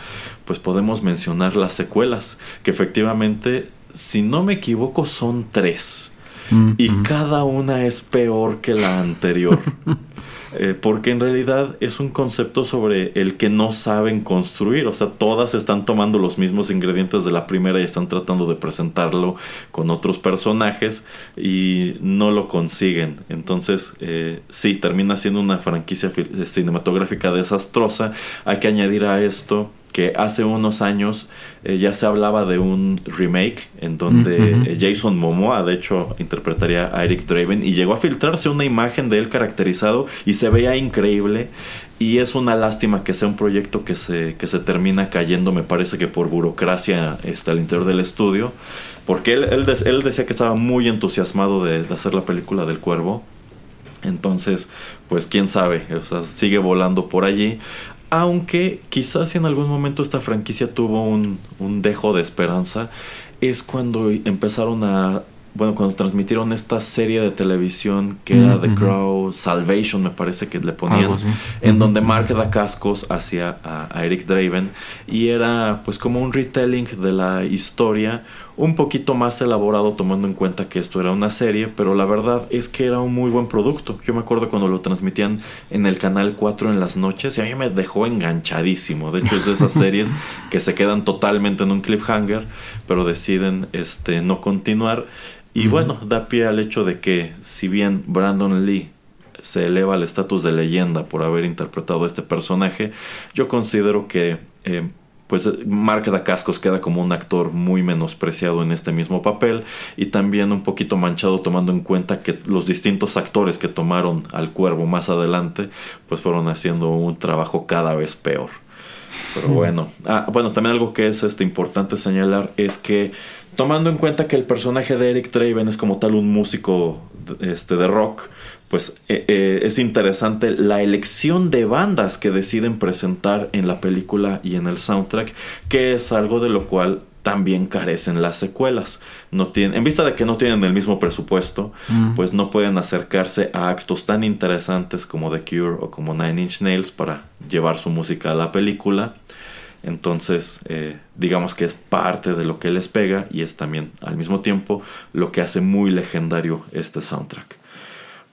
pues podemos mencionar las secuelas, que efectivamente, si no me equivoco, son tres. Mm, y mm. cada una es peor que la anterior. Eh, porque en realidad es un concepto sobre el que no saben construir, o sea, todas están tomando los mismos ingredientes de la primera y están tratando de presentarlo con otros personajes y no lo consiguen. Entonces, eh, sí, termina siendo una franquicia cinematográfica desastrosa. Hay que añadir a esto que hace unos años eh, ya se hablaba de un remake en donde eh, Jason Momoa de hecho interpretaría a Eric Draven y llegó a filtrarse una imagen de él caracterizado y se veía increíble. Y es una lástima que sea un proyecto que se, que se termina cayendo me parece que por burocracia está al interior del estudio porque él, él, él decía que estaba muy entusiasmado de, de hacer la película del cuervo. Entonces, pues quién sabe, o sea, sigue volando por allí. Aunque quizás en algún momento esta franquicia tuvo un, un dejo de esperanza, es cuando empezaron a bueno, cuando transmitieron esta serie de televisión que era The Crow Salvation, me parece que le ponían, en donde Mark da cascos hacia a, Eric Draven y era pues como un retelling de la historia, un poquito más elaborado tomando en cuenta que esto era una serie, pero la verdad es que era un muy buen producto. Yo me acuerdo cuando lo transmitían en el canal 4 en las noches y a mí me dejó enganchadísimo. De hecho es de esas series que se quedan totalmente en un cliffhanger, pero deciden este no continuar. Y bueno, da pie al hecho de que si bien Brandon Lee se eleva al estatus de leyenda por haber interpretado a este personaje, yo considero que eh, pues Mark Dacascos queda como un actor muy menospreciado en este mismo papel y también un poquito manchado tomando en cuenta que los distintos actores que tomaron al cuervo más adelante pues fueron haciendo un trabajo cada vez peor. Pero bueno, ah, bueno, también algo que es este, importante señalar es que tomando en cuenta que el personaje de Eric Draven es como tal un músico este, de rock, pues eh, eh, es interesante la elección de bandas que deciden presentar en la película y en el soundtrack, que es algo de lo cual también carecen las secuelas. No tienen, en vista de que no tienen el mismo presupuesto, mm. pues no pueden acercarse a actos tan interesantes como The Cure o como Nine Inch Nails para llevar su música a la película. Entonces, eh, digamos que es parte de lo que les pega y es también al mismo tiempo lo que hace muy legendario este soundtrack.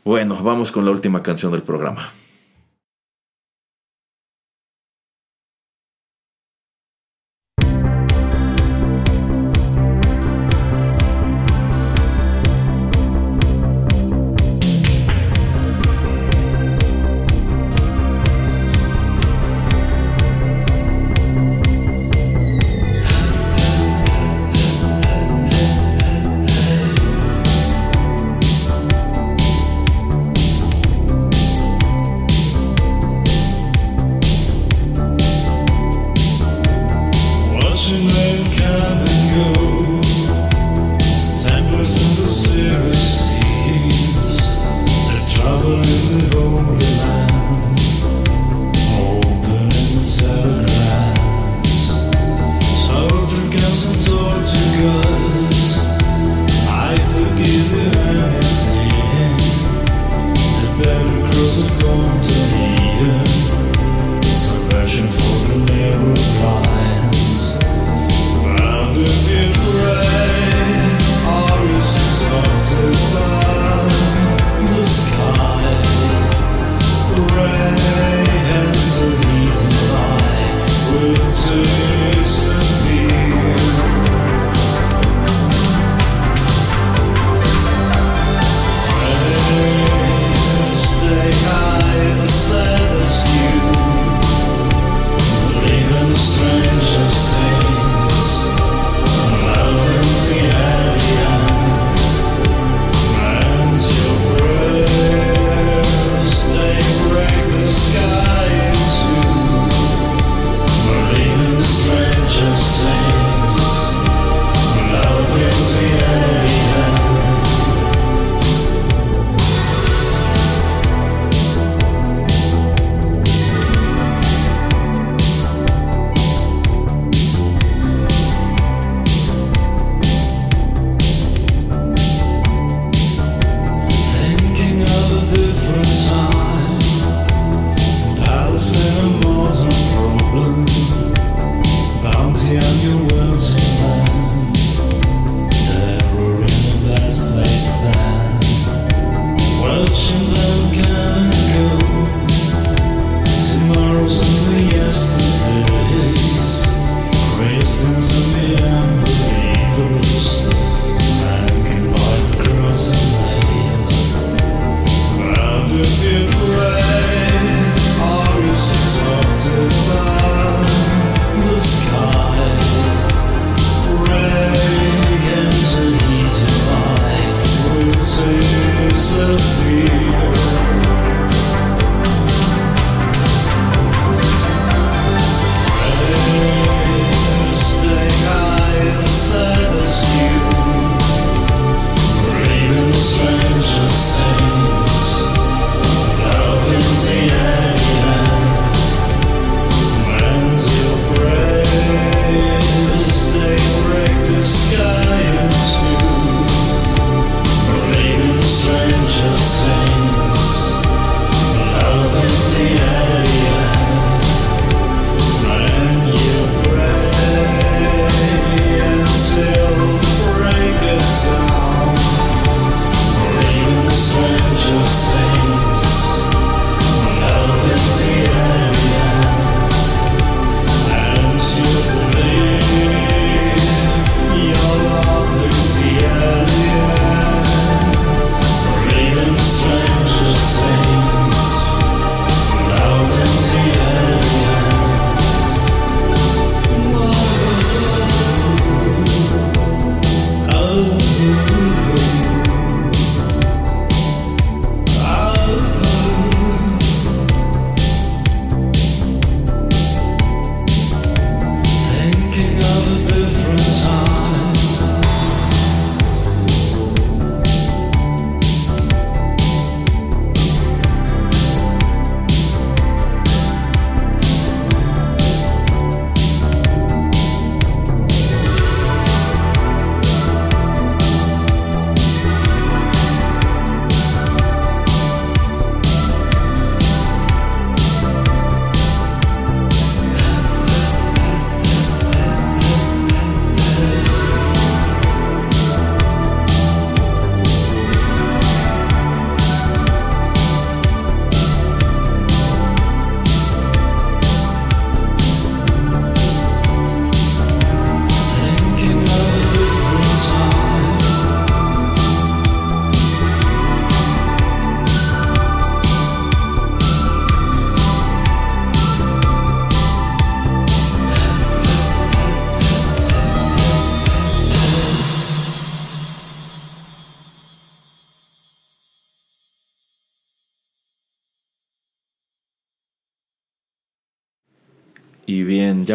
Bueno, vamos con la última canción del programa.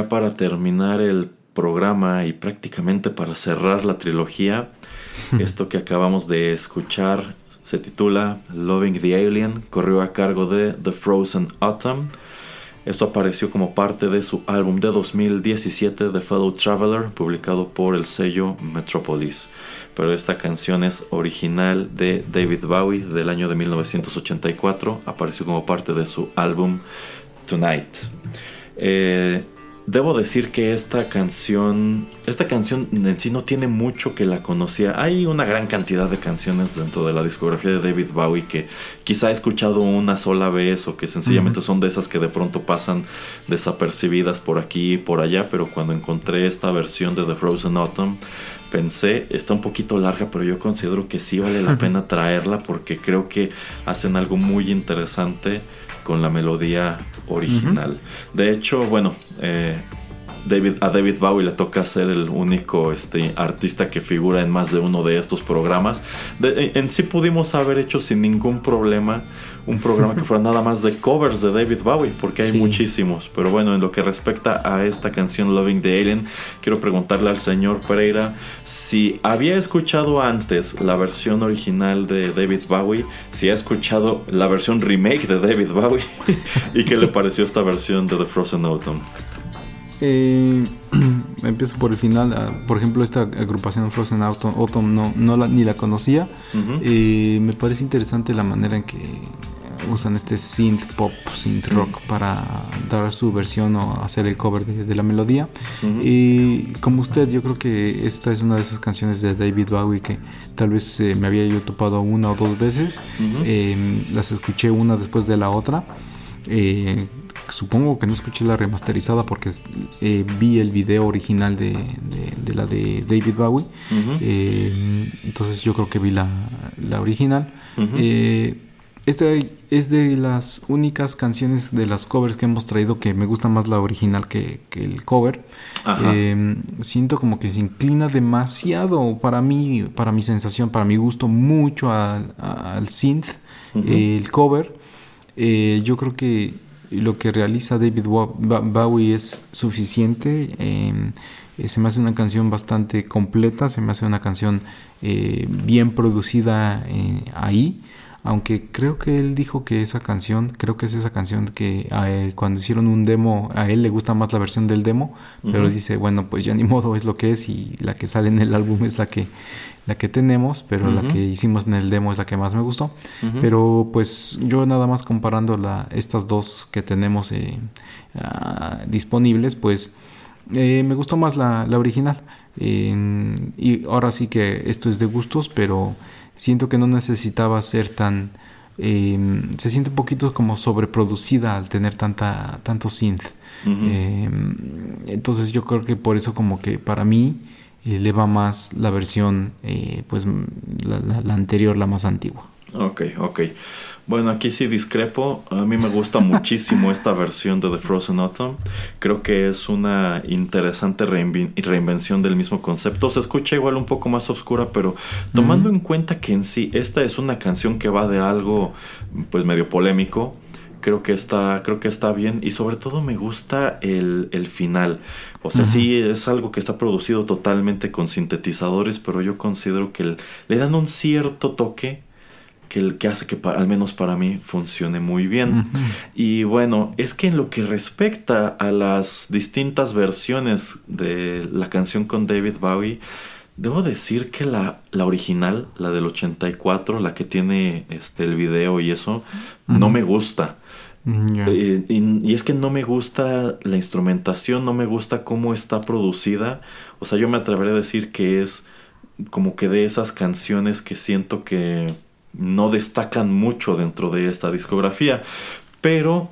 Ya para terminar el programa y prácticamente para cerrar la trilogía, esto que acabamos de escuchar se titula Loving the Alien, corrió a cargo de The Frozen Autumn. Esto apareció como parte de su álbum de 2017 The Fellow Traveler, publicado por el sello Metropolis. Pero esta canción es original de David Bowie del año de 1984, apareció como parte de su álbum Tonight. Eh, Debo decir que esta canción, esta canción en sí no tiene mucho que la conocía. Hay una gran cantidad de canciones dentro de la discografía de David Bowie que quizá he escuchado una sola vez o que sencillamente son de esas que de pronto pasan desapercibidas por aquí y por allá, pero cuando encontré esta versión de The Frozen Autumn pensé, está un poquito larga, pero yo considero que sí vale la pena traerla porque creo que hacen algo muy interesante con la melodía original. De hecho, bueno, eh, David, a David Bowie le toca ser el único este, artista que figura en más de uno de estos programas. en sí pudimos haber hecho sin ningún problema un programa que fuera nada más de covers de David Bowie, porque hay muchísimos. Pero bueno, en lo que respecta a esta canción Loving the Alien, quiero preguntarle al señor Pereira si había escuchado antes la versión original de David Bowie, si ha escuchado la versión remake de David Bowie y qué le pareció esta versión de The Frozen Autumn. Eh, empiezo por el final. Ah, por ejemplo, esta agrupación Frozen Autumn, no, no la, ni la conocía. Eh, me parece interesante la manera en que usan este synth pop, synth rock para dar su versión o hacer el cover de, la melodía. Y como usted, yo creo que esta es una de esas canciones de David Bowie que tal vez eh, me había yo topado una o dos veces. las escuché una después de la otra. Eh, supongo que no escuché la remasterizada porque eh, vi el video original de, la de David Bowie. Eh, entonces yo creo que vi la, original. Eh, esta es de las únicas canciones de las covers que hemos traído que me gusta más la original que, el cover. siento como que se inclina demasiado para mí, para mi sensación, para mi gusto, mucho al, al synth, el cover. yo creo que lo que realiza David Bowie es suficiente. Em, eh, se me hace una canción bastante completa, se me hace una canción eh, bien producida eh, ahí. Aunque creo que él dijo que esa canción, creo que es esa canción que cuando hicieron un demo, a él le gusta más la versión del demo, pero dice, bueno, pues ya ni modo es lo que es y la que sale en el álbum es la que la que tenemos, pero la que hicimos en el demo es la que más me gustó. Pero pues yo nada más comparando la, estas dos que tenemos eh, ah, disponibles, pues eh, me gustó más la, original. y ahora sí que esto es de gustos, pero siento que no necesitaba ser tan... Em, se siente un poquito como sobreproducida al tener tanta, tanto synth. Em, entonces yo creo que por eso como que para mí eleva más la versión, eh, pues la, anterior, la más antigua. Ok, ok. Bueno, aquí sí discrepo. A mí me gusta muchísimo esta versión de The Frozen Autumn. Creo que es una interesante reinvención del mismo concepto. Se escucha igual un poco más oscura, pero tomando en cuenta que en sí esta es una canción que va de algo pues medio polémico, creo que está, creo que está bien. Y sobre todo me gusta el, el final. O sea, sí es algo que está producido totalmente con sintetizadores, pero yo considero que le dan un cierto toque que, que hace que al menos para mí funcione muy bien. Y bueno, es que en lo que respecta a las distintas versiones de la canción con David Bowie, debo decir que la, la original, la del 84, la que tiene este, el video y eso, no me gusta. Eh, y, es que no me gusta la instrumentación, no me gusta cómo está producida. O sea, yo me atreveré a decir que es como que de esas canciones que siento que no destacan mucho dentro de esta discografía. Pero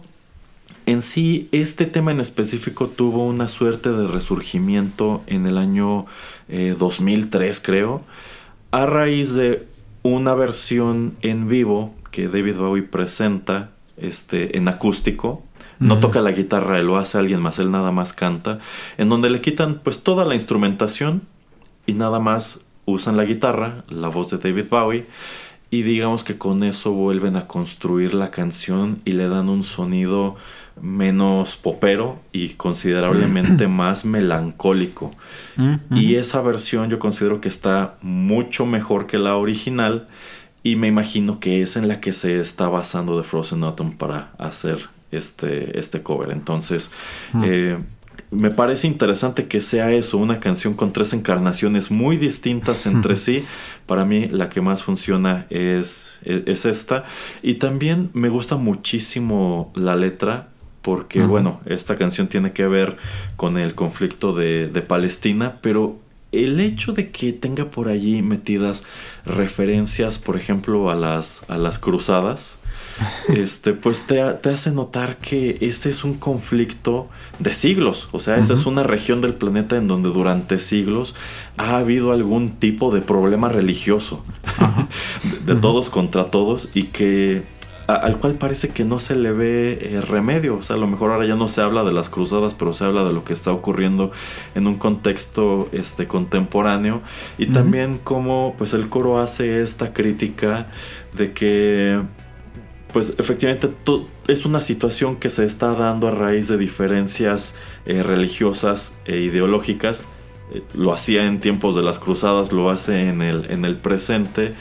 en sí, este tema en específico tuvo una suerte de resurgimiento en el año 2003, eh, creo, a raíz de una versión en vivo que David Bowie presenta este, en acústico. No toca la guitarra, él lo hace alguien más, él nada más canta. En donde le quitan pues toda la instrumentación y nada más usan la guitarra, la voz de David Bowie. Y digamos que con eso vuelven a construir la canción y le dan un sonido menos popero y considerablemente más melancólico. Y esa versión yo considero que está mucho mejor que la original y me imagino que es en la que se está basando The Frozen Autumn para hacer este, este cover. Entonces, eh, me parece interesante que sea eso, una canción con tres encarnaciones muy distintas entre sí. Para mí la que más funciona es, e, es, esta. Y también me gusta muchísimo la letra porque, bueno, esta canción tiene que ver con el conflicto de, de Palestina, pero el hecho de que tenga por allí metidas referencias, por ejemplo, a las, a las cruzadas, este, pues te, hace notar que este es un conflicto de siglos. O sea, esa es una región del planeta en donde durante siglos ha habido algún tipo de problema religioso. de, todos contra todos y que al cual parece que no se le ve eh, remedio. O sea, a lo mejor ahora ya no se habla de las cruzadas, pero se habla de lo que está ocurriendo en un contexto este, contemporáneo. Y también como pues el coro hace esta crítica de que pues efectivamente es una situación que se está dando a raíz de diferencias eh, religiosas e ideológicas. Eh, lo hacía en tiempos de las cruzadas, lo hace en el, en el presente.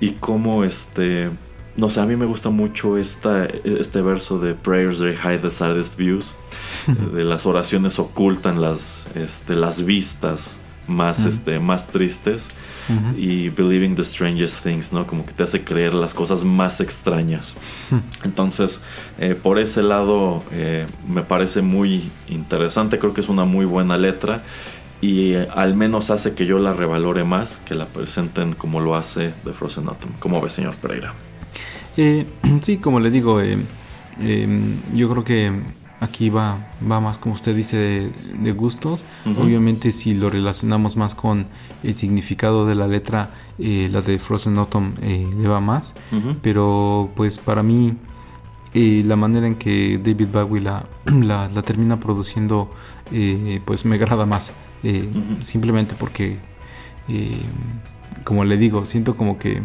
Y como este, no sé, a mí me gusta mucho esta, este verso de Prayers They Hide the Saddest Views. de las oraciones ocultan las, este, las vistas más, este, más tristes y believing the strangest things, ¿no? Como que te hace creer las cosas más extrañas. Entonces, eh, por ese lado, eh, me parece muy interesante, creo que es una muy buena letra y eh, al menos hace que yo la revalore más, que la presenten como lo hace The Frozen Autumn. ¿Cómo ve, señor Pereira? sí, como le digo, yo creo que aquí va, va más, como usted dice, de, gustos. Obviamente si lo relacionamos más con el significado de la letra, eh, la de Frozen Autumn eh, le va más. Pero pues para mí eh, la manera en que David Bowie la, la, termina produciendo, pues me agrada más. Simplemente porque, como le digo, siento como que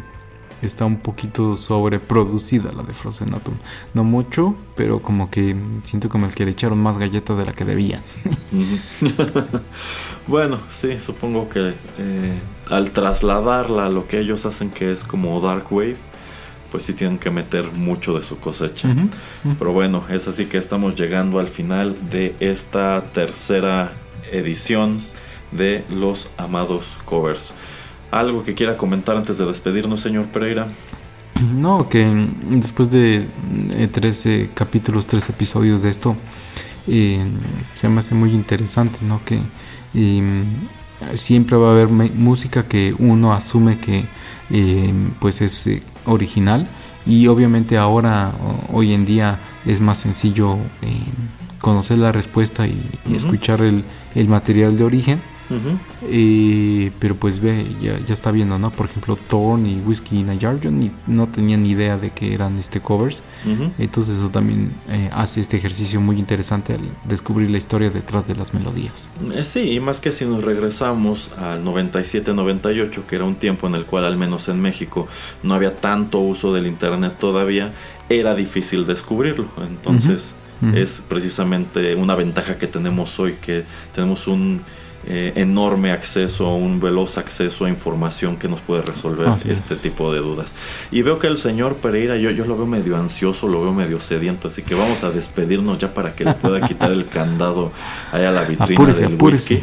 está un poquito sobreproducida la de Frozen Atom. No mucho, pero como que siento como el que le echaron más galletas de la que debían. bueno, sí, supongo que eh, al trasladarla a lo que ellos hacen que es como Dark Wave, pues sí tienen que meter mucho de su cosecha. Pero bueno, es así que estamos llegando al final de esta tercera edición de los amados covers. ¿Algo que quiera comentar antes de despedirnos, señor Pereira? No, que después de 13 eh, capítulos, 13 episodios de esto, eh, se me hace muy interesante, ¿no? Que siempre va a haber música que uno asume que eh, pues es original y obviamente ahora, hoy en día, es más sencillo conocer la respuesta y, escuchar el, el material de origen pero pues ve, ya, ya, está viendo, ¿no? Por ejemplo, Thorn y Whiskey in a Jar, yo ni, no tenía ni idea de que eran este covers. Entonces eso también eh, hace este ejercicio muy interesante al descubrir la historia detrás de las melodías. Eh, sí, y más que si nos regresamos al 97-98, que era un tiempo en el cual al menos en México no había tanto uso del Internet todavía, era difícil descubrirlo. Entonces... Es precisamente una ventaja que tenemos hoy, que tenemos un eh, enorme acceso, un veloz acceso a información que nos puede resolver este tipo de dudas. Y veo que el señor Pereira, yo, yo lo veo medio ansioso, lo veo medio sediento, así que vamos a despedirnos ya para que le pueda quitar el candado ahí a la vitrina del whisky.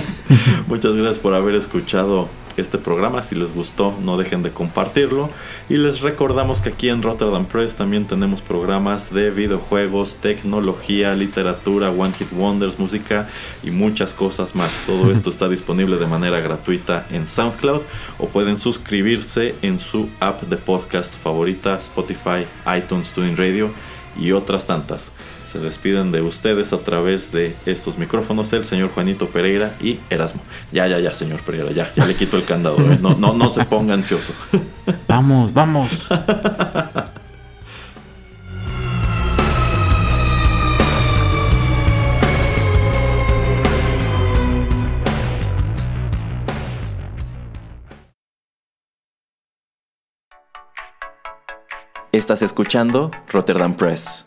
Muchas gracias por haber escuchado este programa. Si les gustó, no dejen de compartirlo. Y les recordamos que aquí en Rotterdam Press también tenemos programas de videojuegos, tecnología, literatura, One Hit Wonders, música y muchas cosas más. Todo esto está disponible de manera gratuita en SoundCloud o pueden suscribirse en su app de podcast favorita, Spotify, iTunes, TuneIn Radio y otras tantas se despiden de ustedes a través de estos micrófonos el señor Juanito Pereira y Erasmo. Ya, ya, ya, señor Pereira, ya, ya le quito el candado. ¿eh? No, no, no se ponga ansioso. Vamos, vamos. Estás escuchando Rotterdam Press.